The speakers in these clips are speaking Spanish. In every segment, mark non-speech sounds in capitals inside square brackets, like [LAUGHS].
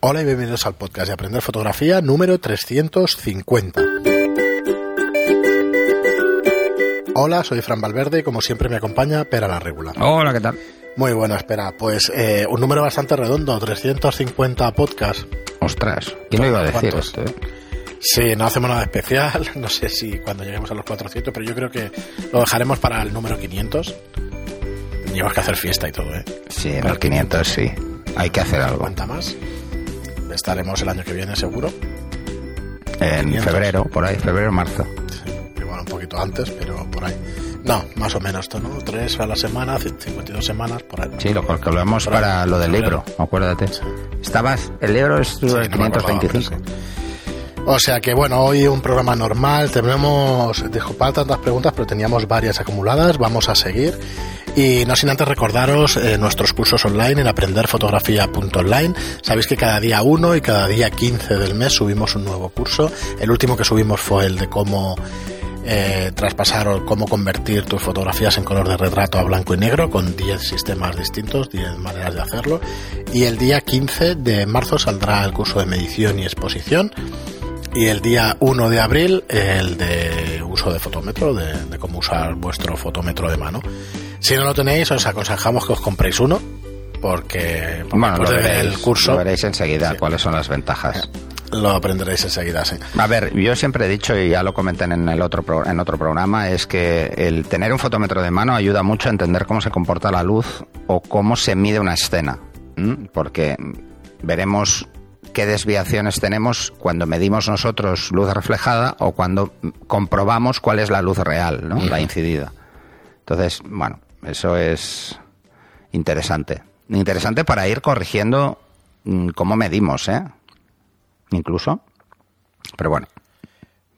Hola y bienvenidos al podcast de Aprender Fotografía número 350. Hola, soy Fran Valverde y como siempre me acompaña Pera la Regular. Hola, ¿qué tal? Muy bueno, espera, pues eh, un número bastante redondo, 350 podcasts. Ostras, ¿quién lo iba a decir esto? eh? Sí, no hacemos nada especial, [LAUGHS] no sé si cuando lleguemos a los 400, pero yo creo que lo dejaremos para el número 500. Llevas que hacer fiesta y todo, ¿eh? Sí, en el 500 sí. Hay que hacer algo. Cuenta más. Estaremos el año que viene seguro. En 500. febrero, por ahí, febrero, marzo. Sí, igual un poquito antes, pero por ahí. No, más o menos esto, ¿no? Tres a la semana, 52 semanas, por ahí. Sí, lo calculamos ahí, para lo del libro, acuérdate. Estabas, el libro es Sí, el no O sea que bueno, hoy un programa normal, tenemos, disculpad tantas preguntas, pero teníamos varias acumuladas, vamos a seguir. Y no sin antes recordaros eh, nuestros cursos online en aprenderfotografía.online. Sabéis que cada día 1 y cada día 15 del mes subimos un nuevo curso. El último que subimos fue el de cómo eh, traspasar o cómo convertir tus fotografías en color de retrato a blanco y negro con 10 sistemas distintos, 10 maneras de hacerlo. Y el día 15 de marzo saldrá el curso de medición y exposición. Y el día 1 de abril el de uso de fotómetro, de, de cómo usar vuestro fotómetro de mano. Si no lo tenéis, os aconsejamos que os compréis uno, porque, Bueno, veréis, el curso lo veréis enseguida Sí. cuáles son las ventajas. lo aprenderéis enseguida. Sí. A ver, yo siempre he dicho, y ya lo comenté en el otro pro- en otro programa, es que el tener un fotómetro de mano ayuda mucho a entender cómo se comporta la luz o cómo se mide una escena. Porque veremos qué desviaciones tenemos cuando medimos nosotros luz reflejada o cuando comprobamos cuál es la luz real, ¿no? la incidida. Entonces, bueno, eso es interesante. Interesante para ir corrigiendo mm, cómo medimos, ¿eh? Incluso. Pero bueno,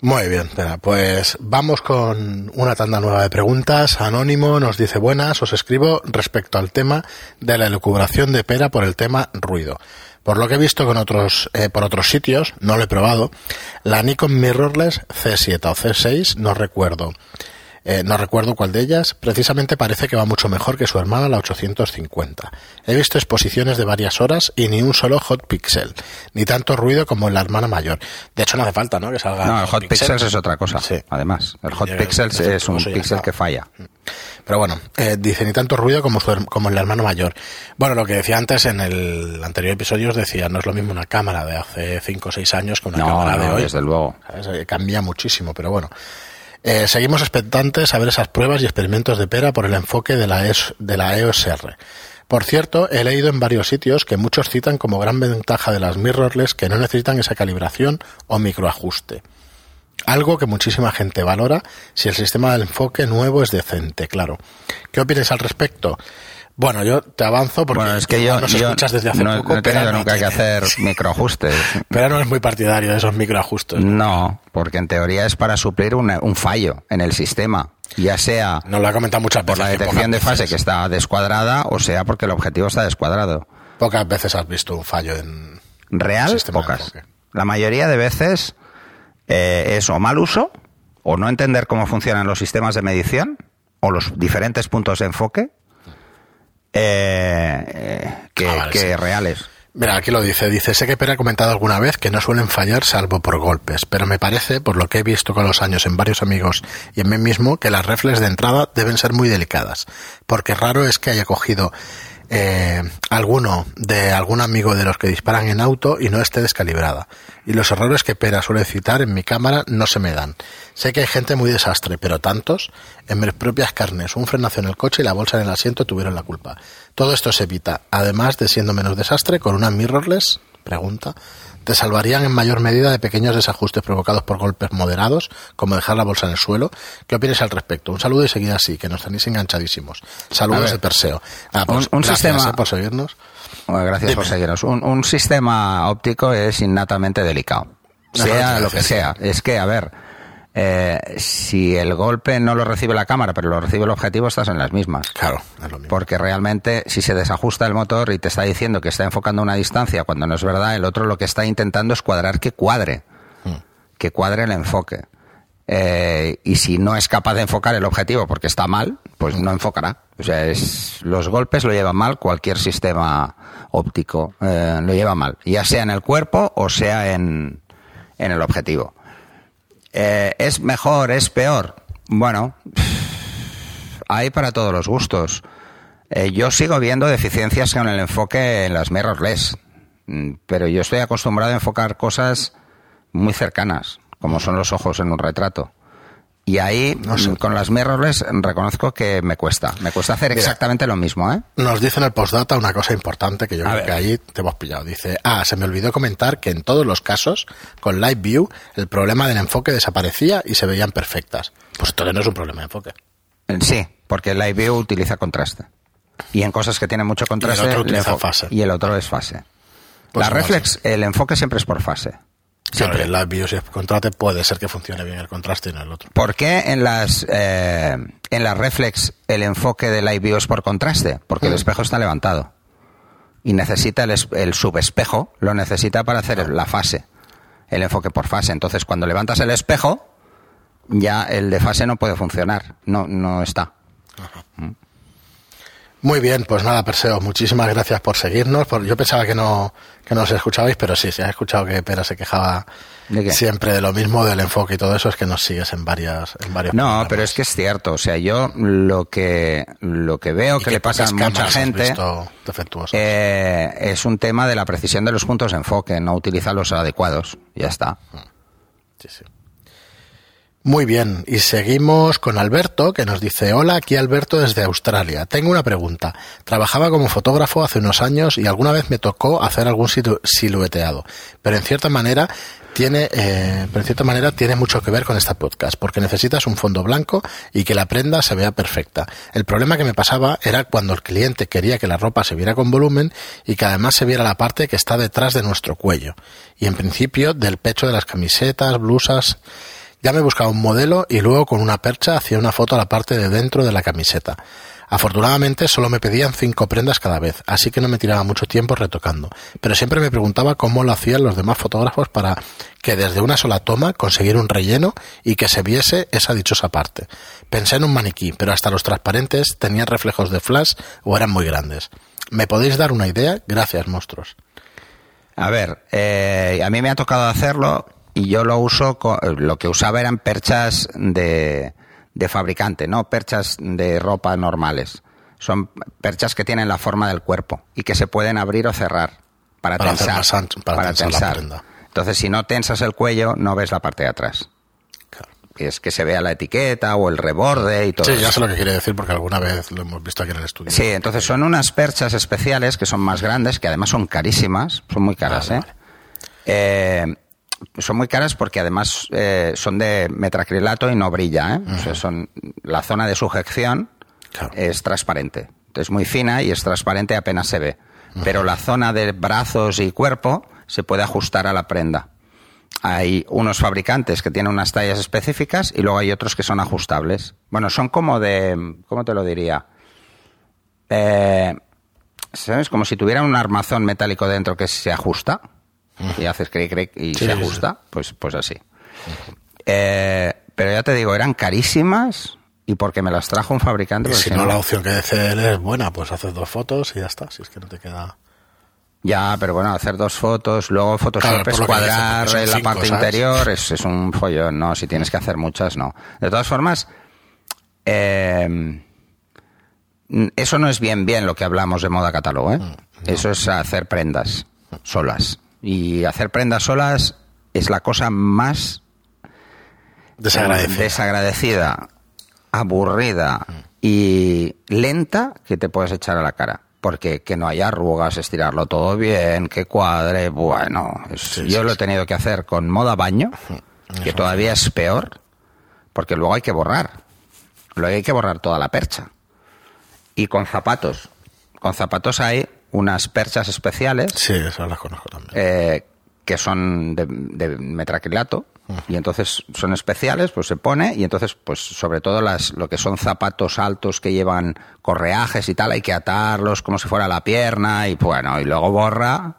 Muy bien, pues vamos con una tanda nueva de preguntas. Anónimo nos dice buenas, os escribo respecto al tema de la elucubración de pera por el tema ruido. Por lo que he visto con otros, eh, por otros sitios, no lo he probado, la Nikon Mirrorless C7 o C6, no recuerdo, eh, no recuerdo cuál de ellas, precisamente parece que va mucho mejor que su hermana la 850. He visto exposiciones de varias horas y ni un solo hot pixel, ni tanto ruido como en la hermana mayor. De hecho no hace falta, ¿no? Que salga No, el Hot Pixels es otra cosa. Sí. Además, el Hot Llega Pixels el es un pixel que falla. Pero bueno, eh, dice ni tanto ruido como, su como el hermano mayor. Bueno, lo que decía antes en el anterior episodio os decía, no es lo mismo una cámara de hace 5 o 6 años que una No, cámara de hoy. desde luego. ¿Sabes? Eh, Cambia muchísimo, pero bueno. Eh, seguimos expectantes a ver esas pruebas y experimentos de pera por el enfoque de la, ES de la EOS R. Por cierto, he leído en varios sitios que muchos citan como gran ventaja de las mirrorless que no necesitan esa calibración o microajuste. Algo que muchísima gente valora si el sistema de enfoque nuevo es decente, claro. ¿Qué opinas al respecto? Bueno, yo te avanzo porque Bueno, es que yo, nos yo escuchas desde hace no, poco, no he pero tenido no nunca que hacer [LAUGHS] microajustes. Pero no es muy partidario de esos microajustes. No, porque en teoría es para suplir una- un fallo en el sistema, ya sea Nos lo ha comentado muchas por veces. la que detección de fase veces- que está descuadrada o sea porque el objetivo está descuadrado. Pocas veces has visto un fallo en... Real, pocas. La mayoría de veces eh, es o mal uso, o no entender cómo funcionan los sistemas de medición, o los diferentes puntos de enfoque, eh, eh, que, Ah, vale, que sí. reales. Mira, aquí lo dice. Dice, sé que Pere ha comentado alguna vez que no suelen fallar salvo por golpes, pero me parece, por lo que he visto con los años en varios amigos y en mí mismo, que las reflex de entrada deben ser muy delicadas, porque raro es que haya cogido eh, alguno de algún amigo de los que disparan en auto y no esté descalibrada. Y los errores que Pera suele citar en mi cámara no se me dan. Sé que hay gente muy desastre, pero tantos, en mis propias carnes, un frenazo en el coche y la bolsa en el asiento tuvieron la culpa. Todo esto se evita, además de siendo menos desastre, con una mirrorless, pregunta, te salvarían en mayor medida de pequeños desajustes provocados por golpes moderados, como dejar la bolsa en el suelo. ¿Qué opinas al respecto? Un saludo y seguida así, que nos tenéis enganchadísimos. Saludos de Perseo. Nada, pues, un- un gracias, sistema- eh, por seguirnos. Bueno, gracias por seguirnos. Un, un sistema óptico es innatamente delicado. No, Sea no, lo que sea. Es que, a ver, eh, si el golpe no lo recibe la cámara, pero lo recibe el objetivo, estás en las mismas. Claro, es lo mismo. Porque realmente, si se desajusta el motor y te está diciendo que está enfocando a una distancia cuando no es verdad, el otro lo que está intentando es cuadrar que cuadre. Mm. Que cuadre el enfoque. Eh, y si no es capaz de enfocar el objetivo porque está mal, pues no enfocará. O sea, es, los golpes lo lleva mal cualquier sistema óptico, eh, lo lleva mal, ya sea en el cuerpo o sea en, en el objetivo. Eh, ¿Es mejor? ¿Es peor? Bueno, hay para todos los gustos. yo sigo viendo deficiencias con el enfoque en las mirrorless, mm, pero yo estoy acostumbrado a enfocar cosas muy cercanas como son los ojos en un retrato. Y ahí, con las mirrorless, reconozco que me cuesta. Me cuesta hacer exactamente lo mismo, ¿eh? Nos dice en el postdata una cosa importante que yo creo que ahí te hemos pillado. Dice, ah, se me olvidó comentar que en todos los casos, con Live View, el problema del enfoque desaparecía y se veían perfectas. Pues entonces no es un problema de enfoque. Eh, sí, porque Live View utiliza contraste. Y en cosas que tienen mucho contraste... Y el otro utiliza fase. Y el otro es fase. Pues la reflex, el enfoque siempre es por fase. Siempre. en la BIOS contraste puede ser que funcione bien el contraste y no el otro. ¿Por qué en las, eh, en las reflex el enfoque de la BIOS por contraste? Porque el mm. espejo está levantado. Y necesita el, el subespejo, lo necesita para hacer la fase. El enfoque por fase. Entonces, cuando levantas el espejo, ya el de fase no puede funcionar. No, no está. Mm. Muy bien, pues nada, Perseo, muchísimas gracias por seguirnos. yo pensaba que no, que no os escuchabais, pero sí, si has escuchado que Pera se quejaba siempre de lo mismo, del enfoque y todo eso, es que nos sigues en varias, en varios No, pero es que es cierto. O sea, yo lo que, lo que veo que le pasa a mucha gente eh, es un tema de la precisión de los puntos de enfoque, no utiliza los adecuados. Ya está. Sí, sí. Muy bien, y seguimos con Alberto, que nos dice, hola, aquí Alberto desde Australia. Tengo una pregunta. Trabajaba como fotógrafo hace unos años y alguna vez me tocó hacer algún silueteado, pero en cierta manera tiene, eh, pero en cierta manera tiene mucho que ver con esta podcast, porque necesitas un fondo blanco y que la prenda se vea perfecta. El problema que me pasaba era cuando el cliente quería que la ropa se viera con volumen y que además se viera la parte que está detrás de nuestro cuello y en principio del pecho de las camisetas, blusas, ya me buscaba un modelo y luego con una percha hacía una foto a la parte de dentro de la camiseta. Afortunadamente solo me pedían cinco prendas cada vez, así que no me tiraba mucho tiempo retocando, pero siempre me preguntaba cómo lo hacían los demás fotógrafos para que desde una sola toma conseguir un relleno y que se viese esa dichosa parte. Pensé en un maniquí, pero hasta los transparentes tenían reflejos de flash o eran muy grandes. ¿Me podéis dar una idea? Gracias, monstruos. A ver, eh, a mí me ha tocado hacerlo y yo lo uso, lo que usaba eran perchas de, de fabricante, no perchas de ropa normales. Son perchas que tienen la forma del cuerpo y que se pueden abrir o cerrar para, tensar. para, tensar. Entonces, si no tensas el cuello, no ves la parte de atrás. Es que se vea la etiqueta o el reborde y todo. Sí, ya sé lo que quiere decir porque alguna vez lo hemos visto aquí en el estudio. Sí, entonces son unas perchas especiales que son más grandes, que además son carísimas, son muy caras, ¿eh? ¿eh? Son muy caras porque además eh, son de metacrilato y no brilla. ¿eh? son, la zona de sujeción es transparente. Es muy fina y es transparente apenas se ve. Pero la zona de brazos y cuerpo se puede ajustar a la prenda. Hay unos fabricantes que tienen unas tallas específicas y luego hay otros que son ajustables. Bueno, son como de... ¿Cómo te lo diría? Eh, ¿Sabes? Como si tuviera un armazón metálico dentro que se ajusta y haces clic y se ajusta, pues, pues así. Eh, pero ya te digo, eran carísimas y porque me las trajo un fabricante. Y si, no, la opción que dice él es buena, pues haces dos fotos y ya está, si es que no te queda... Ya, pero bueno, hacer dos fotos, luego Photoshop es cuadrar en la parte interior, es, es, un follón, ¿no? Si tienes que hacer muchas, no. De todas formas, eh, eso no es bien bien lo que hablamos de moda catálogo, ¿eh? Mm, eso es hacer prendas solas. Y hacer prendas solas es la cosa más desagradecida, aburrida y lenta que te puedes echar a la cara. Porque que no haya arrugas, estirarlo todo bien, que cuadre, bueno, yo lo he tenido que hacer con moda baño, que todavía es peor, porque luego hay que borrar. Luego hay que borrar toda la percha. Y con zapatos. Con zapatos hay unas perchas especiales. Sí, esas las conozco también. Eh, que son de, de metraquilato. Y entonces son especiales, pues se pone, y entonces, pues sobre todo las, lo que son zapatos altos que llevan correajes y tal, hay que atarlos como si fuera la pierna, y bueno, y luego borra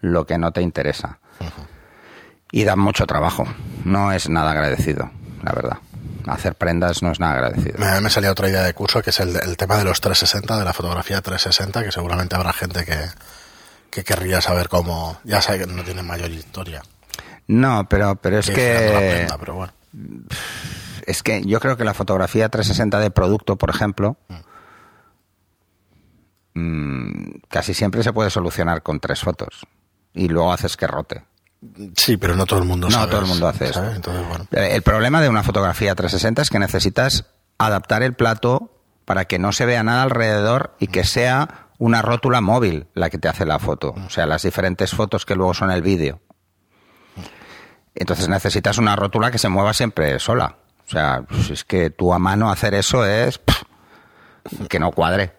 lo que no te interesa. Y da mucho trabajo, no es nada agradecido. la verdad. Hacer prendas no es nada agradecido. Me, me salía otra idea de curso que es el, el tema de los 360, de la fotografía 360, que seguramente habrá gente que, que querría saber cómo. Ya sabe que no tiene mayor historia. No, pero, pero es que es la prenda, pero bueno. Es que yo creo que la fotografía 360 de producto, por ejemplo, mm, casi siempre se puede solucionar con tres fotos. Y luego haces que rote. Sí, pero no todo el mundo No sabe. todo el mundo hace ¿sabes? eso. Entonces, bueno. Eh, El problema de una fotografía 360 es que necesitas adaptar el plato para que no se vea nada alrededor y que sea una rótula móvil la que te hace la foto. O sea, las diferentes fotos que luego son el vídeo. Entonces necesitas una rótula que se mueva siempre sola. O sea, pues es que tú a mano hacer eso es pff, que no cuadre.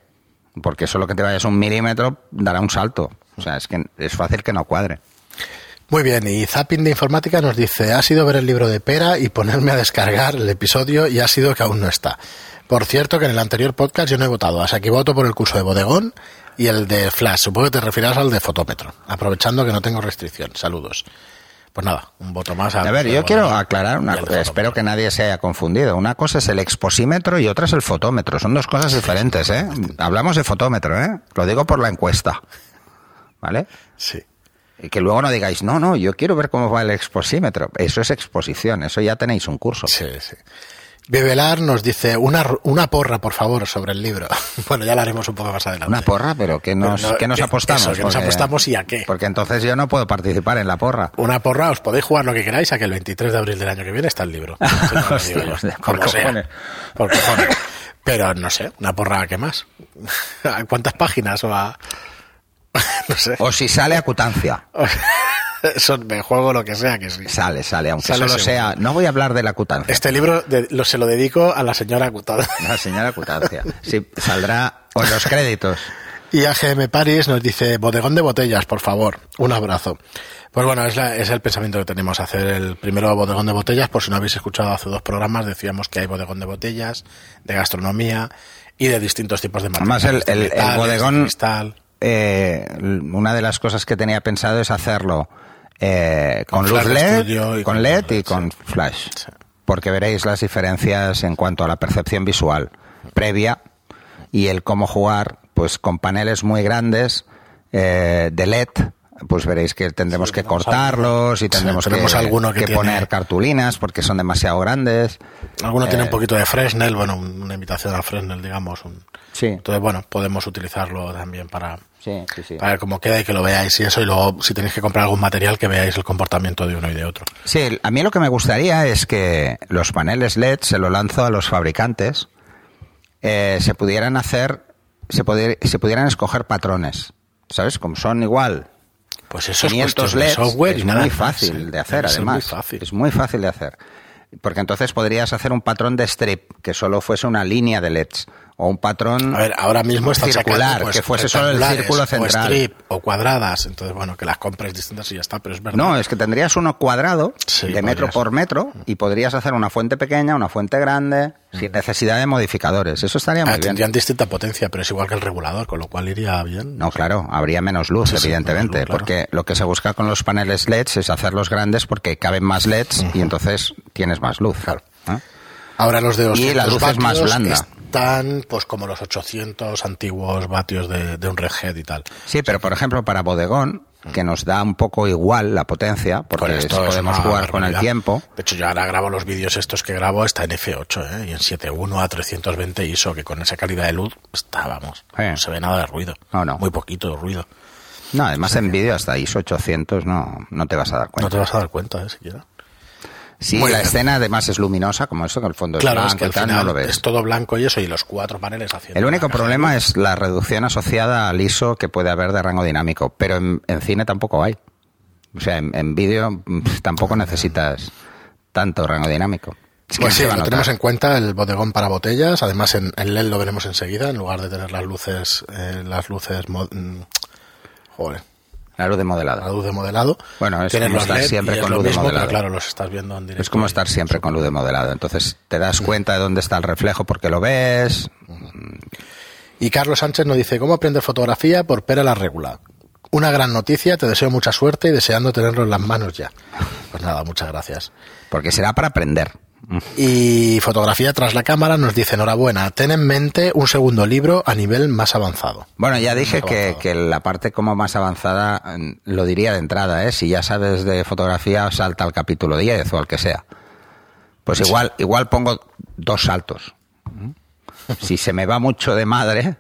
Porque solo que te vayas un milímetro dará un salto. O sea, es que es fácil que no cuadre. Muy bien, y Zapping de Informática nos dice, ha sido ver el libro de Pera y ponerme a descargar el episodio y ha sido que aún no está. Por cierto, que en el anterior podcast yo no he votado, así que voto por el curso de bodegón y el de Flash. Supongo que te referirás al de fotómetro, aprovechando que no tengo restricción. Saludos. Pues nada, un voto más. al A ver, yo quiero aclarar una cosa. Espero que nadie se haya confundido. Una cosa es el exposímetro y otra es el fotómetro. Son dos cosas diferentes, ¿eh? Hablamos de fotómetro, ¿eh? Lo digo por la encuesta. ¿Vale? Sí. Y que luego no digáis, no, no, yo quiero ver cómo va el exposímetro. Eso es exposición, eso ya tenéis un curso. Sí, sí. Bebelar nos dice una, una porra, por favor, sobre el libro. [LAUGHS] bueno, ya la haremos un poco más adelante. Una porra, pero ¿qué nos, Pero no, qué nos apostamos? eso, que nos apostamos y a qué. Porque entonces yo no puedo participar en la porra. Una porra, os podéis jugar lo que queráis a que el 23 de abril del año que viene está el libro. [LAUGHS] No, digo yo. Cojones. Por cojones. Pero no sé, una porra a qué más. [LAUGHS] ¿A cuántas páginas o a.? [LAUGHS] no sé. O si sale acutancia. [LAUGHS] Eso me juego lo que sea que sí. Sale, sale, aunque Sale solo seguro. sea. No voy a hablar de la acutancia. Este libro de- lo, se lo dedico a la señora Cutada. [LAUGHS] La señora acutancia. Sí, saldrá o en los créditos. Y AGM Paris nos dice, bodegón de botellas, por favor. Un abrazo. Pues bueno, es, la- es el pensamiento que tenemos, hacer el primero bodegón de botellas. Por si no habéis escuchado hace dos programas, decíamos que hay bodegón de botellas, de gastronomía y de distintos tipos de Además, materiales. el- el- bodegón- de cristal. Eh, una de las cosas que tenía pensado es hacerlo eh, con, Con luz LED, y con LED y con flash. Sí. Porque veréis las diferencias en cuanto a la percepción visual previa y el cómo jugar pues con paneles muy grandes eh, de LED. Pues veréis que tendremos Sí, que cortarlos y Sí, tendremos tenemos que, alguno que que tiene- poner cartulinas porque son demasiado grandes. Alguno tiene eh, un poquito de Fresnel, bueno, una invitación a Fresnel, digamos. un- Sí, Entonces, bueno, podemos utilizarlo también para, sí, sí, sí. para ver cómo queda y que lo veáis y eso. Y luego, si tenéis que comprar algún material, que veáis el comportamiento de uno y de otro. Sí, a mí lo que me gustaría es que los paneles LED se lo lanzo a los fabricantes, eh, se pudieran hacer, se, pudier- se pudieran escoger patrones, ¿sabes? Como son igual Pues eso es 500 cuestión de LEDs, software y es nada muy fácil de hacer, además. muy fácil. Es muy fácil de hacer. Porque entonces podrías hacer un patrón de strip que solo fuese una línea de LEDs o un patrón A ver, ahora mismo circular sacando, pues, que fuese solo el círculo O central. strip o cuadradas. Entonces, bueno, que las compres distintas y ya está, pero es verdad. No, es que tendrías uno cuadrado Sí, de metro podrías. por metro y podrías hacer una fuente pequeña, una fuente grande, sin necesidad de modificadores. Eso estaría Ah, muy bien. tendrían distinta potencia, pero es igual que el regulador, con lo cual iría bien. No, claro, habría menos luz, Sí, sí, evidentemente, menos luz, claro. porque lo que se busca con los paneles LEDs es hacerlos grandes porque caben más LEDs y entonces tienes más luz. Claro. ¿eh? Ahora los de Y 200 la luz es más blanda. están pues como los 800 antiguos vatios de, de un Red Hat y tal. Sí, pero por ejemplo para bodegón, que nos da un poco igual la potencia, porque Por esto es podemos jugar con el tiempo. De hecho, yo ahora grabo los vídeos estos que grabo, está en F8 ¿eh? y en 7.1 a 320 ISO, que con esa calidad de luz está, vamos, Eh. no se ve nada de ruido. No, no. Muy poquito de ruido. No, además en vídeo hasta ISO 800 no, no te vas a dar No cuenta. te vas a dar cuenta, ¿eh? Siquiera. Sí, Muy la bien. escena además es luminosa, como esto, que el fondo Claro, es es blanco que y al tal, final no lo ves. es todo blanco y eso, y los cuatro paneles haciendo. El único de problema es la reducción asociada al ISO que puede haber de rango dinámico, pero en, en cine tampoco hay. O sea, en, en vídeo tampoco necesitas tanto rango dinámico. Pues sí, lo tenemos en cuenta, el bodegón para botellas. Además, en, en LED lo veremos enseguida, en lugar de tener las luces, eh, las luces, mm, joder, La luz de la modelado. luz de modelado. Bueno, es Tienes como estar LED siempre con luz de mismo, pero modelado. claro, los estás viendo en directo. Es como estar siempre con luz de modelado. Entonces te das cuenta de dónde está el reflejo porque lo ves. Y Carlos Sánchez nos dice, ¿cómo aprender fotografía por Pera la Regula? Una gran noticia, te deseo mucha suerte y deseando tenerlo en las manos ya. Pues nada, muchas gracias. Porque será para aprender. Y fotografía tras la cámara nos dice, enhorabuena, ten en mente un segundo libro a nivel más avanzado. Bueno, ya dije que, que, la parte como más avanzada mm, lo diría de entrada, ¿eh? Si ya sabes de fotografía, salta al capítulo 10 o al que sea. Pues igual, igual pongo dos saltos. [LAUGHS] Si se me va mucho de madre,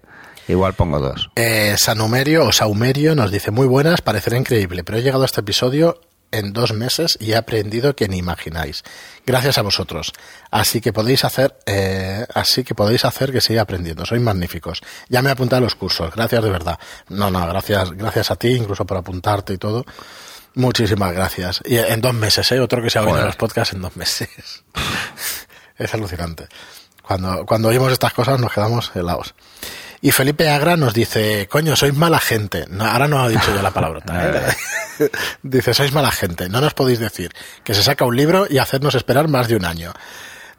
igual pongo dos. Eh, Sanumerio o Saumerio nos dice, muy buenas, parecerá increíble, pero he llegado a este episodio en dos meses y he aprendido que ni imagináis. Gracias a vosotros. Así que podéis hacer, eh, así que podéis hacer que siga aprendiendo. Sois magníficos. Ya me he apuntado a los cursos. Gracias de verdad. No, no, gracias, gracias a ti, incluso por apuntarte y todo. Muchísimas gracias. Y en dos meses, ¿eh? Otro que se ha oído los podcasts en dos meses. [LAUGHS] es alucinante. Cuando, cuando oímos estas cosas nos quedamos helados. Y Felipe Agra nos dice, coño, sois mala gente. No, ahora no ha dicho yo la palabra. ¿eh? [LAUGHS] [LAUGHS] dice, sois mala gente. No nos podéis decir que se saca un libro y hacernos esperar más de un año.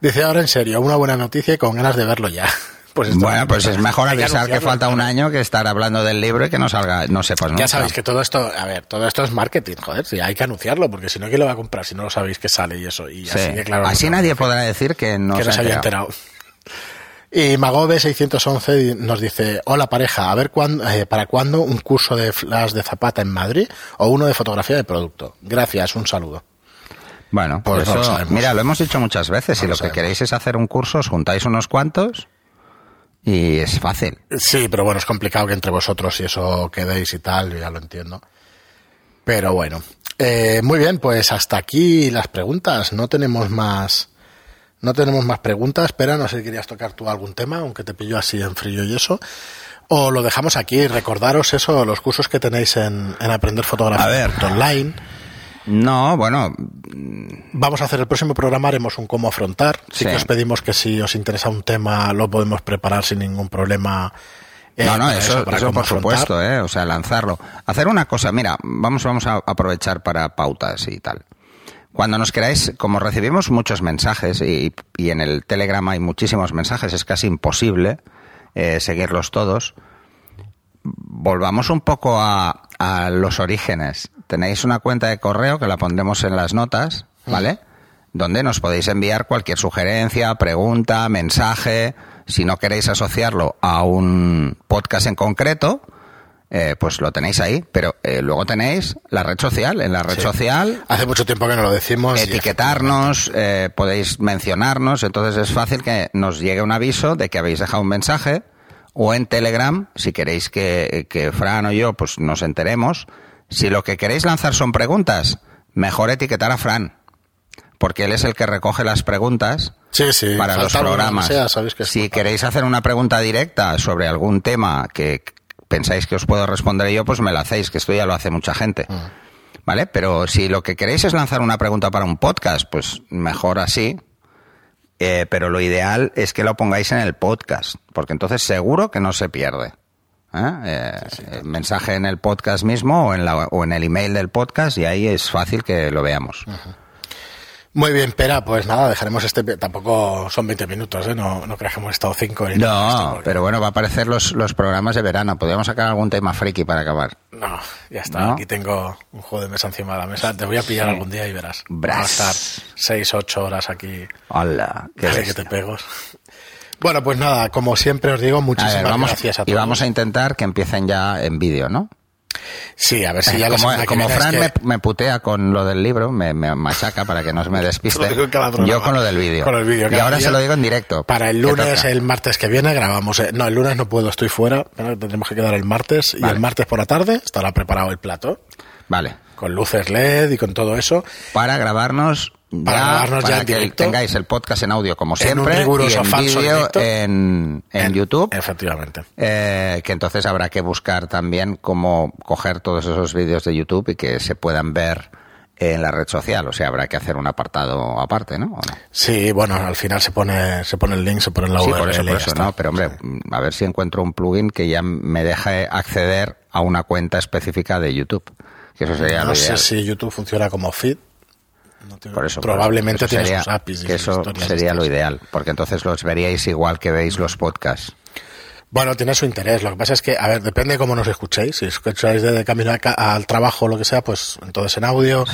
Dice, ahora en serio, una buena noticia y con ganas de verlo ya. [LAUGHS] Pues bueno, pues es mejor [LAUGHS] avisar que, falta un año que estar hablando del libro y que no salga, no sepas Ya sabéis que todo esto, a ver, todo esto es marketing, joder, sí, hay que anunciarlo, porque si no, ¿quién lo va a comprar si no lo sabéis que sale y eso? Y así, claro, así nadie podrá decir que no, se, había enterado. Y Magobe611 nos dice, hola pareja, a ver cuándo, eh, para cuándo un curso de flash de Zapata en Madrid o uno de fotografía de producto. Gracias, un saludo. Bueno, pues eso, mira, lo hemos dicho muchas veces, si lo, que queréis es hacer un curso, os juntáis unos cuantos y es fácil. Sí, pero bueno, es complicado que entre vosotros y eso quedéis y tal, yo ya lo entiendo. Pero bueno, eh, muy bien, pues hasta aquí las preguntas, no tenemos más no tenemos más preguntas. Espera, no sé si querías tocar tú algún tema, aunque te pillo así en frío y eso. O lo dejamos aquí. Recordaros eso, los cursos que tenéis en, Aprender Fotografía online. No, bueno. Vamos a hacer el próximo programa, haremos un cómo afrontar. Sí, que os pedimos que si os interesa un tema lo podemos preparar sin ningún problema. Eh, no, no, eso, eso, por supuesto, eh, o sea, lanzarlo. Hacer una cosa, mira, vamos, vamos a aprovechar para pautas y tal. Cuando nos queráis, como recibimos muchos mensajes y, en el Telegram hay muchísimos mensajes, es casi imposible eh, seguirlos todos. Volvamos un poco a, los orígenes. Tenéis una cuenta de correo que la pondremos en las notas, ¿vale? Donde nos podéis enviar cualquier sugerencia, pregunta, mensaje. Si no queréis asociarlo a un podcast en concreto, eh, pues lo tenéis ahí. Pero eh, luego tenéis la red social. En la red social. Hace mucho tiempo que no lo decimos. Etiquetarnos, eh, podéis mencionarnos. Entonces es fácil que nos llegue un aviso de que habéis dejado un mensaje. O en Telegram, si queréis que, que Fran o yo pues nos enteremos. Si lo que queréis lanzar son preguntas, mejor etiquetar a Fran. Porque él es el que recoge las preguntas para los programas. si queréis hacer una pregunta directa sobre algún tema que, pensáis que os puedo responder yo, pues me la hacéis, que esto ya lo hace mucha gente. Mm. ¿Vale? Pero si lo que queréis es lanzar una pregunta para un podcast, pues mejor así. Eh, pero lo ideal es que lo pongáis en el podcast, porque entonces seguro que no se pierde. ¿eh? Eh, mensaje en el podcast mismo o en, la, o en el email del podcast y ahí es fácil que lo veamos. Muy bien, Pera, pues nada, dejaremos este. Tampoco son 20 minutos, ¿eh? No, no creas que hemos estado 5 No, pero bueno, va a aparecer los, los programas de verano. Podríamos sacar algún tema friki para acabar. No, ya está. Aquí tengo un juego de mesa encima de la mesa. Te voy a pillar algún día y verás. Va a estar 6, 8 horas aquí. Hola, qué que te pegos. Bueno, pues nada, como siempre os digo, muchísimas gracias a todos. Y vamos a intentar que empiecen ya en vídeo, ¿no? Sí, a ver si ya Como, como Fran me, putea con lo del libro, me, machaca para que no se me despiste. yo con lo del vídeo. Y ahora se lo digo en directo. Para el lunes, el martes que viene, grabamos. Eh, no, el lunes no puedo, estoy fuera. Tendremos que quedar el martes. Y el martes por la tarde estará preparado el plato. Vale. Con luces LED y con todo eso. Para grabarnos para, que tengáis el podcast en audio como siempre en y en vídeo en, en, YouTube. Efectivamente. Eh, que entonces habrá que buscar también cómo coger todos esos vídeos de YouTube y que se puedan ver en la red social, o sea, habrá que hacer un apartado aparte, ¿no? Sí, bueno, al final se pone se pone el link, se pone la sí, por eso, por eso, ¿no? Pero hombre, a ver si encuentro un plugin que ya me deje acceder a una cuenta específica de YouTube. Que eso sería no sé si YouTube funciona como feed, por eso, probablemente sería, que eso sería lo ideal, porque entonces los veríais igual que veis los podcasts. Bueno, tiene su interés. Lo que pasa es que, a ver, depende de cómo nos escuchéis. Si escucháis de camino al trabajo o lo que sea, pues entonces en audio.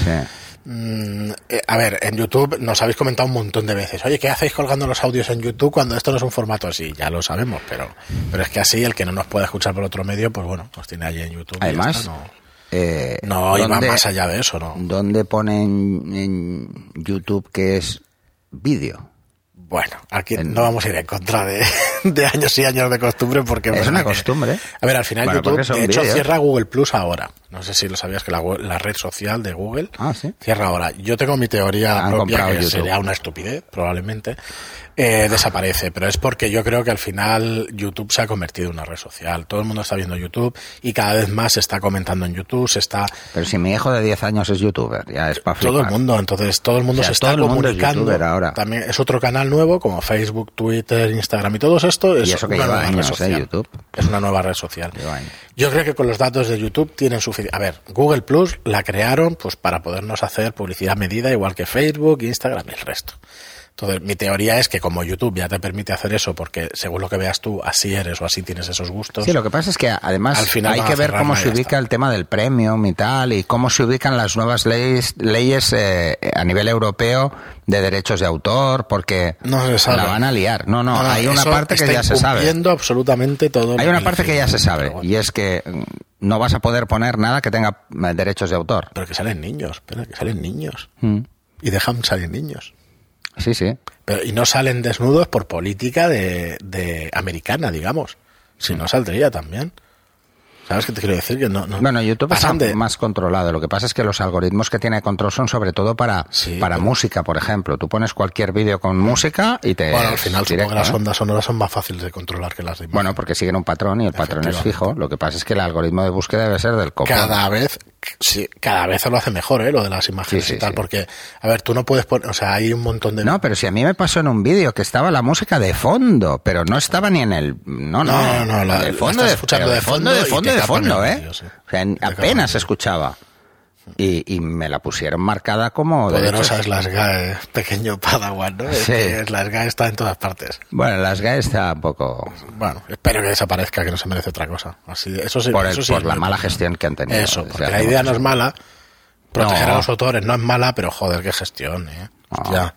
Mm, eh, a ver, en YouTube nos habéis comentado un montón de veces, oye, ¿qué hacéis colgando los audios en YouTube cuando esto no es un formato así? Ya lo sabemos, pero, pero es que así el que no nos puede escuchar por otro medio, pues bueno, nos tiene allí en YouTube. y Además, está, no, eh, no iba ¿dónde- más allá de eso, ¿no? ¿Dónde ponen en YouTube que es vídeo? Bueno, aquí En- no vamos a ir en contra de, [LAUGHS] de años y años de costumbre porque... Es una costumbre. A ver, al final Bueno, YouTube, de hecho, vídeos. cierra Google Plus ahora. No sé si lo sabías que la, red social de Google Ah, ¿sí? cierra ahora. Yo tengo mi teoría Han propia que YouTube. sería una estupidez, probablemente. Eh, desaparece, pero es porque yo creo que al final YouTube se ha convertido en una red social. Todo el mundo está viendo YouTube y cada vez más se está comentando en YouTube, se está Pero si mi hijo de 10 años es youtuber, ya es para todo el mundo, entonces todo el mundo O sea, se está es comunicando. ahora. También es otro canal nuevo como Facebook, Twitter, Instagram y todo esto es Y eso que una lleva nueva años, red ¿eh? social. YouTube. Es una nueva red social. Yo creo que con los datos de YouTube tienen suficiente. A ver, Google Plus la crearon pues para podernos hacer publicidad medida igual que Facebook, Instagram y el resto. Entonces, mi teoría es que como YouTube ya te permite hacer eso, porque según lo que veas tú, así eres o así tienes esos gustos. Sí, lo que pasa es que además Al final hay que ver cómo se ubica el tema del premium y tal, y cómo se ubican las nuevas leyes, leyes eh, a nivel europeo de derechos de autor, porque No la van a liar. No, no, hay una parte que ya se sabe. absolutamente todo. Hay una parte que ya se sabe, Pero bueno. y es que mm, no vas a poder poner nada que tenga eh, derechos de autor. Pero que salen niños, espera, que salen niños. Mm. Y dejan salir niños. Sí, sí. Pero, y no salen desnudos por política de, de americana, digamos. Si no saldría también. ¿Sabes qué te quiero decir? Que no, no- Bueno, YouTube está de- más controlado. Lo que pasa es que los algoritmos que tiene control son sobre todo para, Sí, para pero- música, por ejemplo. Tú pones cualquier vídeo con música y te... Bueno, al final directo, supongo que las ¿eh? ondas sonoras son más fáciles de controlar que las de imagen. Bueno, porque siguen un patrón y el patrón es fijo. Lo que pasa es que el algoritmo de búsqueda debe ser del copón. cada vez sí, cada vez lo hace mejor, ¿eh? Lo de las imágenes Sí, sí, y tal, porque, a ver, tú no puedes poner, o sea, hay un montón de... No, pero si a mí me pasó en un vídeo que estaba la música de fondo, pero no estaba ni en el... No, no, No, no, no, la- de la fondo, estás de, escuchando de fondo de y fondo, te de fondo, el ¿eh? vídeo, sí. O sea, apenas se escuchaba. Y, y me la pusieron marcada como... Poderosa es las GAE, pequeño Padawan, ¿no? Sí. es las GAE está en todas partes. Bueno, las GAE está un poco... Bueno, espero que desaparezca, que no se merece otra cosa. Así, eso sí, Por, el- eso sí por es la mal mala gestión que han tenido. Eso, porque la idea no es mala. Proteger No. a los autores no es mala, pero joder, qué gestión, ¿eh? Hostia,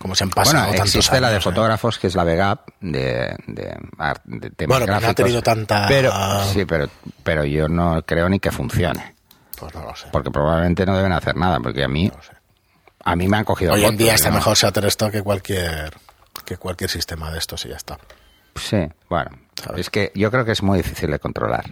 como se han pasado Bueno, tantos existe la de años, ¿eh? fotógrafos, que es la VEGAP, de, de, de temas Bueno, pero no ha gráficos. tenido tanta- Pero, sí, pero, pero yo no creo ni que funcione. Pues no lo sé. Porque probablemente no deben hacer nada, porque a mí, No a mí me han cogido Hoy en día está ¿no? mejor Shutterstock que cualquier, que cualquier sistema de estos y ya está. Sí, bueno. ¿Sabes? Es que yo creo que es muy difícil de controlar.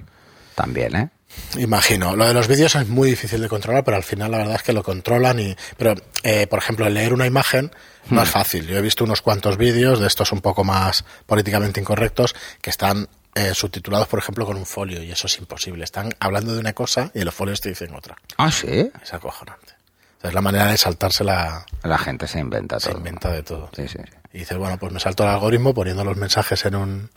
También, ¿eh? Imagino. Lo de los vídeos es muy difícil de controlar, pero al final la verdad es que lo controlan y... Pero, eh, por ejemplo, leer una imagen no Hmm. es fácil. Yo he visto unos cuantos vídeos de estos un poco más políticamente incorrectos que están eh, subtitulados, por ejemplo, con un folio y eso es imposible. Están hablando de una cosa y en los folios te dicen otra. Ah, sí. Es acojonante. O sea, es la manera de saltarse la... La gente se inventa Se todo. inventa de todo. Sí, sí, sí. Y dices, bueno, pues me salto el algoritmo poniendo los mensajes en, un,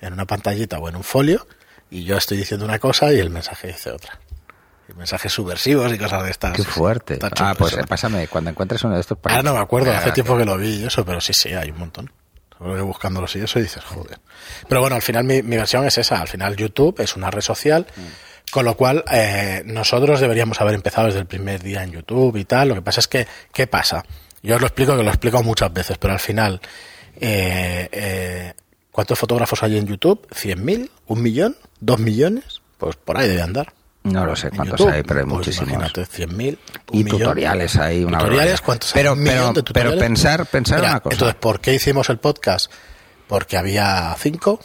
en una pantallita o en un folio y yo estoy diciendo una cosa y el mensaje dice otra. Mensajes subversivos y cosas de estas. Qué fuerte. Ah, pues eso. pásame, cuando encuentres uno de estos... Ahora no me acuerdo, Ah, hace tiempo que lo vi y eso, pero sí, sí, hay un montón. Buscándolos y eso dices, joder. Pero bueno, al final mi, versión es esa. Al final YouTube es una red social, con lo cual eh, nosotros deberíamos haber empezado desde el primer día en YouTube y tal. Lo que pasa es que, ¿qué pasa? Yo os lo explico, que lo he explicado muchas veces, pero al final, eh, eh, ¿cuántos fotógrafos hay en YouTube? ¿100.000? ¿Un millón? ¿Dos millones? Pues por ahí debe andar. No lo sé cuántos YouTube. hay, pero hay Pues muchísimos. Imagínate, 100.000. Y millón. tutoriales hay una ¿Tutoriales? ¿Cuántos hay? Pero- ¿Un millón pero- de tutoriales? pero pensar- pensar Mira, una cosa. Entonces, ¿por qué hicimos el podcast? Porque había cinco.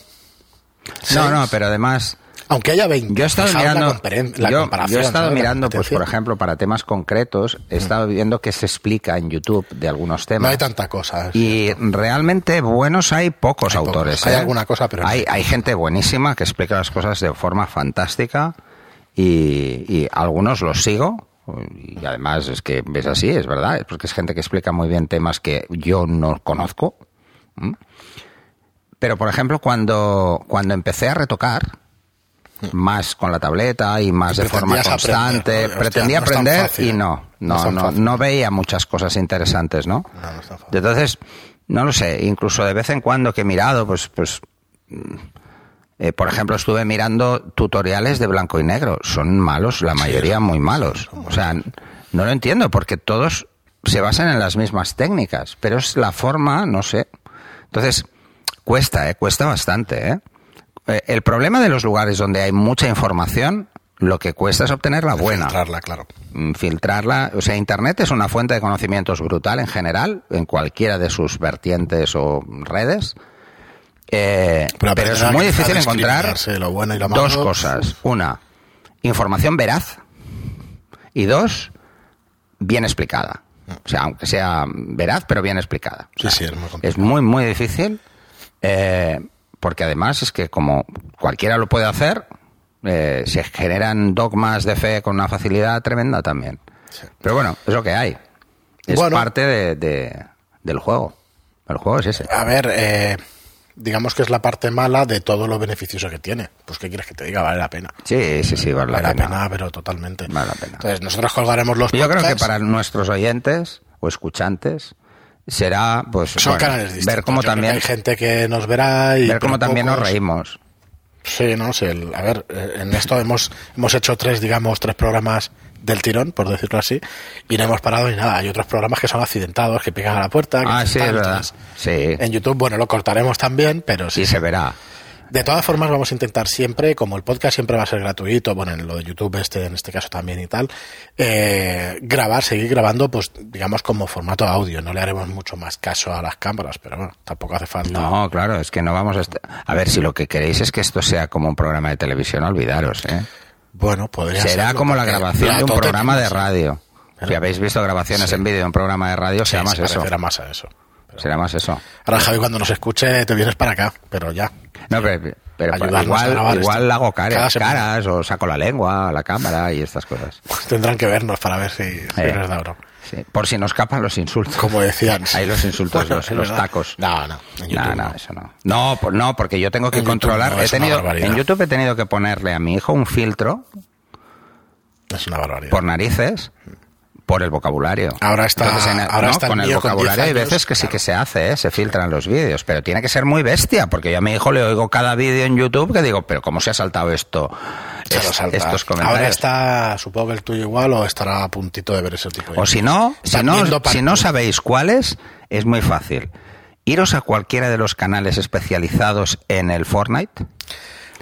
No, seis, no, pero además... Aunque haya 20. Yo he estado la mirando, la yo, comparación, yo he estado mirando, pues por ejemplo, para temas concretos, he estado viendo que se explica en YouTube de algunos temas. No hay tanta cosa. Y realmente buenos hay pocos Hay pocos. autores. Hay ¿eh? alguna cosa, pero no hay, hay hay gente buenísima que explica las cosas de forma fantástica y, y algunos los sigo. Y además es que ves así, es verdad, es porque es gente que explica muy bien temas que yo no conozco. Pero, por ejemplo, cuando, cuando empecé a retocar, más con la tableta y más Y de forma aprender, constante, pretendía no es aprender y no, No es no, no, no veía muchas cosas interesantes, ¿no? Es. Entonces, no lo sé, incluso de vez en cuando que he mirado, pues, pues, eh, por ejemplo, estuve mirando tutoriales de blanco y negro. Son malos, la mayoría muy malos. O sea, No lo entiendo, porque todos se basan en las mismas técnicas, pero es la forma, no sé. Entonces, cuesta, ¿eh? cuesta bastante. ¿eh? Eh, El problema de los lugares donde hay mucha información, lo que cuesta es obtener la buena. Filtrarla, claro. Mm, Filtrarla. O sea, Internet es una fuente de conocimientos brutal en general, en cualquiera de sus vertientes o redes. Eh, pero es muy difícil encontrar discriminarse lo bueno y lo malo. dos cosas. Una, información veraz. Y dos, bien explicada. O sea, aunque sea veraz, pero bien explicada. Sí, sí, es muy. Es muy, muy difícil. eh, porque además es que como cualquiera lo puede hacer, eh, se generan dogmas de fe con una facilidad tremenda también. Pero bueno, es lo que hay. Es Bueno. parte de, de- del juego. El juego es ese. A ver, eh, digamos que es la parte mala de todo lo beneficioso que tiene. Pues, ¿qué quieres que te diga? Vale la pena. Sí, sí, sí, vale la Vale la pena. pena, pero totalmente. Vale la pena. Entonces, nosotros colgaremos los Yo creo que para nuestros oyentes o escuchantes será pues Son bueno, canales distintos. ver cómo Yo también hay gente que nos verá y ver cómo también nos reímos. Sí, no sé. el- a ver, eh, en esto hemos, hemos hecho tres, digamos, tres programas del tirón, por decirlo así, y no hemos parado ni nada. Hay otros programas que son accidentados, que pican a la puerta. que Ah, sí, es verdad. Sí. En YouTube, bueno, lo cortaremos también, pero sí. Sí se verá. De todas formas, vamos a intentar siempre, como el podcast siempre va a ser gratuito, bueno, en lo de YouTube este, en este caso también y tal, eh, grabar, seguir grabando, pues digamos como formato audio. No le haremos mucho más caso a las cámaras, pero bueno, tampoco hace falta. No, claro, es que no vamos a. A ver, si lo que queréis es que esto sea como un programa de televisión, olvidaros, ¿eh? Bueno, podría Será serlo, como la grabación de un programa de radio. Si habéis visto grabaciones Sí. en vídeo de un programa de radio, Sí, será más se eso. parecerá más a eso. Será más eso. Ahora, Javi, cuando nos escuche, te vienes para acá, pero ya. No, pero, igual, igual hago caras, caras o saco la lengua a la cámara y estas cosas. Tendrán que vernos para ver si, si Eh. broma. Sí, Por si nos escapan los insultos. Como decían. Ahí los insultos, los, [LAUGHS] tacos. No, no. En No, no, eso no. No, por- no, porque yo tengo que En controlar. no, he tenido, en YouTube he tenido que ponerle a mi hijo un filtro Es una barbaridad. por narices por el vocabulario. Ahora está- en- ahora no, está el con el con vocabulario 10 hay veces que sí que se hace, ¿eh? se filtran los vídeos, pero tiene que ser muy bestia, porque yo a mi hijo le oigo cada vídeo en YouTube que digo, pero ¿cómo se ha saltado esto? Es- estos comentarios. Ahora está, supongo que el tuyo igual o estará a puntito de ver ese tipo de O si no, si no, si sabéis cuáles, es muy fácil. Iros a cualquiera de los canales especializados en el Fortnite.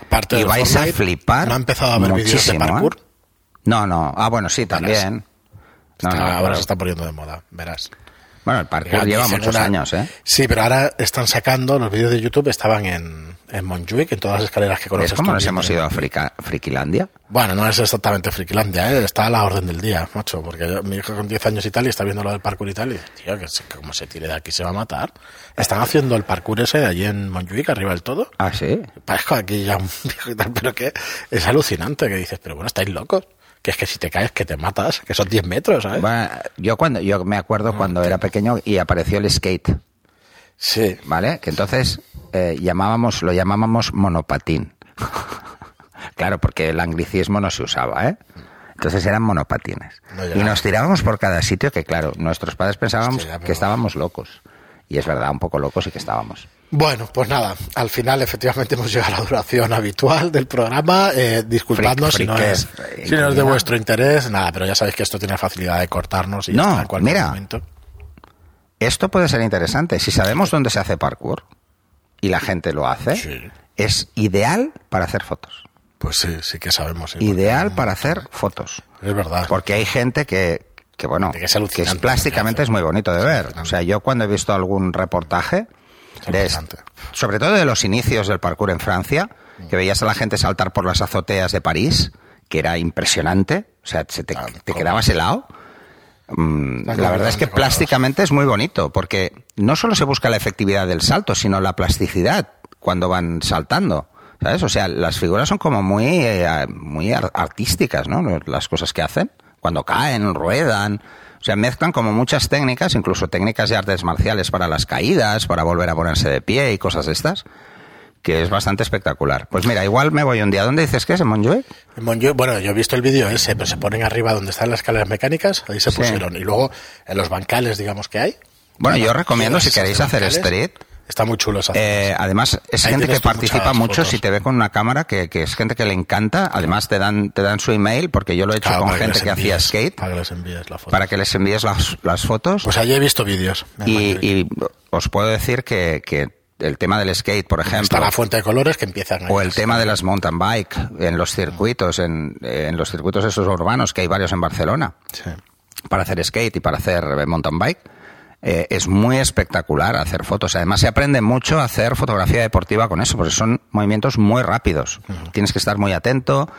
Parte y vais a flipar ¿No ha empezado a ver vídeos de muchísimo, ¿eh? parkour? No, no. Ah, bueno, sí, también. No, Está- no, ahora claro. se está poniendo de moda, verás. Bueno, el parkour lleva muchos una- años, ¿eh? Sí, pero ahora están sacando, los vídeos de YouTube estaban en, en Montjuic, en todas las escaleras que conoces. ¿Es como nos hemos ido a Frica- Frikilandia? Bueno, no es exactamente Frikilandia, ¿eh? está a la orden del día, macho, porque yo- mi hijo con 10 años y tal y está viendo lo del parkour y tal y dice, tío, que se- como se tire de aquí se va a matar. Están haciendo el parkour ese de allí en Montjuic, arriba del todo. Ah, sí. Parezco aquí ya un [LAUGHS] viejo y tal, pero que es alucinante que dices, pero bueno, estáis locos. Que es que si te caes, que te matas, que son 10 metros, ¿sabes? Bueno, yo cuando yo me acuerdo cuando era pequeño y apareció el skate, Sí. ¿vale? Que entonces eh, llamábamos, lo llamábamos monopatín. [LAUGHS] claro, porque el anglicismo no se usaba, ¿eh? Entonces eran monopatines. No y nos tirábamos por cada sitio que, claro, nuestros padres pensábamos Hostia, que estábamos locos. Y es verdad, un poco locos y que estábamos. Bueno, pues nada, al final efectivamente hemos llegado a la duración habitual del programa. Eh, disculpadnos Fric- si, no es, si no es de vuestro interés, nada, pero ya sabéis que esto tiene facilidad de cortarnos y ya No, está en cualquier mira. momento. Esto puede ser interesante. Si sabemos dónde se hace parkour y la gente lo hace, Sí. es ideal para hacer fotos. Pues sí, sí que sabemos. sí, Ideal para hacer fotos. Es verdad. Porque hay gente que, que bueno, Que es que plásticamente es muy bonito de ver. O sea, yo cuando he visto algún reportaje, de, sobre todo de los inicios del parkour en Francia, que veías a la gente saltar por las azoteas de París, que era impresionante, o sea, se te, Ah, quedabas helado. Mm, la verdad es que plásticamente es muy bonito, porque no solo se busca la efectividad del salto, sino la plasticidad cuando van saltando. ¿Sabes? O sea, las figuras son como muy, eh, muy ar- artísticas, ¿no? Las cosas que hacen. Cuando caen, ruedan. O sea, mezclan como muchas técnicas, incluso técnicas de artes marciales para las caídas, para volver a ponerse de pie y cosas de estas, que es bastante espectacular. Pues mira, igual me voy un día. ¿Dónde dices que es? ¿En Montjuic? En Montjuic, bueno, yo he visto el vídeo ese, pero se ponen arriba donde están las escaleras mecánicas, ahí se Sí. pusieron. Y luego en los bancales, digamos que hay. Bueno, yo recomiendo, si queréis hacer street, Está muy chulo esa eh, Además, es Ahí gente que participa mucho fotos. si te ve con una cámara, que, que es gente que le encanta. Además, te dan, te dan su email, porque yo lo he hecho Claro, con gente que hacía skate, Para que les envíes la foto. para que les envíes las, las fotos. Pues allí he visto vídeos. y, y os puedo decir que, que el tema del skate, por ejemplo, Está la fuente de colores que empiezan ahí. o el tema de las mountain bike en los circuitos, en, en los circuitos esos urbanos, que hay varios en Barcelona, Sí. para hacer skate y para hacer mountain bike. Eh, es muy espectacular hacer fotos. Además, se aprende mucho a hacer fotografía deportiva con eso, porque son movimientos muy rápidos. Tienes que estar muy atento,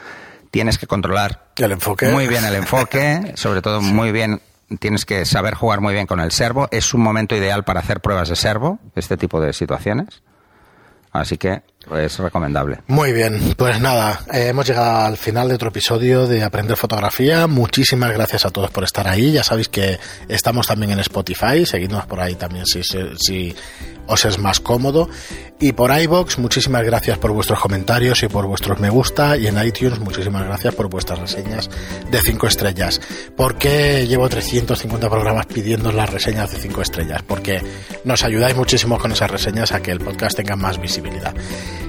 tienes que controlar El enfoque. muy bien el enfoque, [LAUGHS] sobre todo muy bien. Tienes que saber jugar muy bien con el servo. Es un momento ideal para hacer pruebas de servo, este tipo de situaciones. Así que es recomendable. Muy bien, pues nada, eh, hemos llegado al final de otro episodio de Aprender Fotografía. Muchísimas gracias a todos por estar ahí. Ya sabéis que estamos también en Spotify, seguidnos por ahí también si, si, os es más cómodo. Y por iBox, muchísimas gracias por vuestros comentarios y por vuestros me gusta. Y en iTunes, muchísimas gracias por vuestras reseñas de 5 estrellas. ¿Por qué llevo 350 programas pidiendo las reseñas de 5 estrellas? Porque nos ayudáis muchísimo con esas reseñas a que el podcast tenga más visibilidad.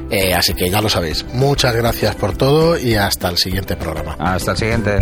Eh, así que ya lo sabéis. Muchas gracias por todo y hasta el siguiente programa. Hasta el siguiente.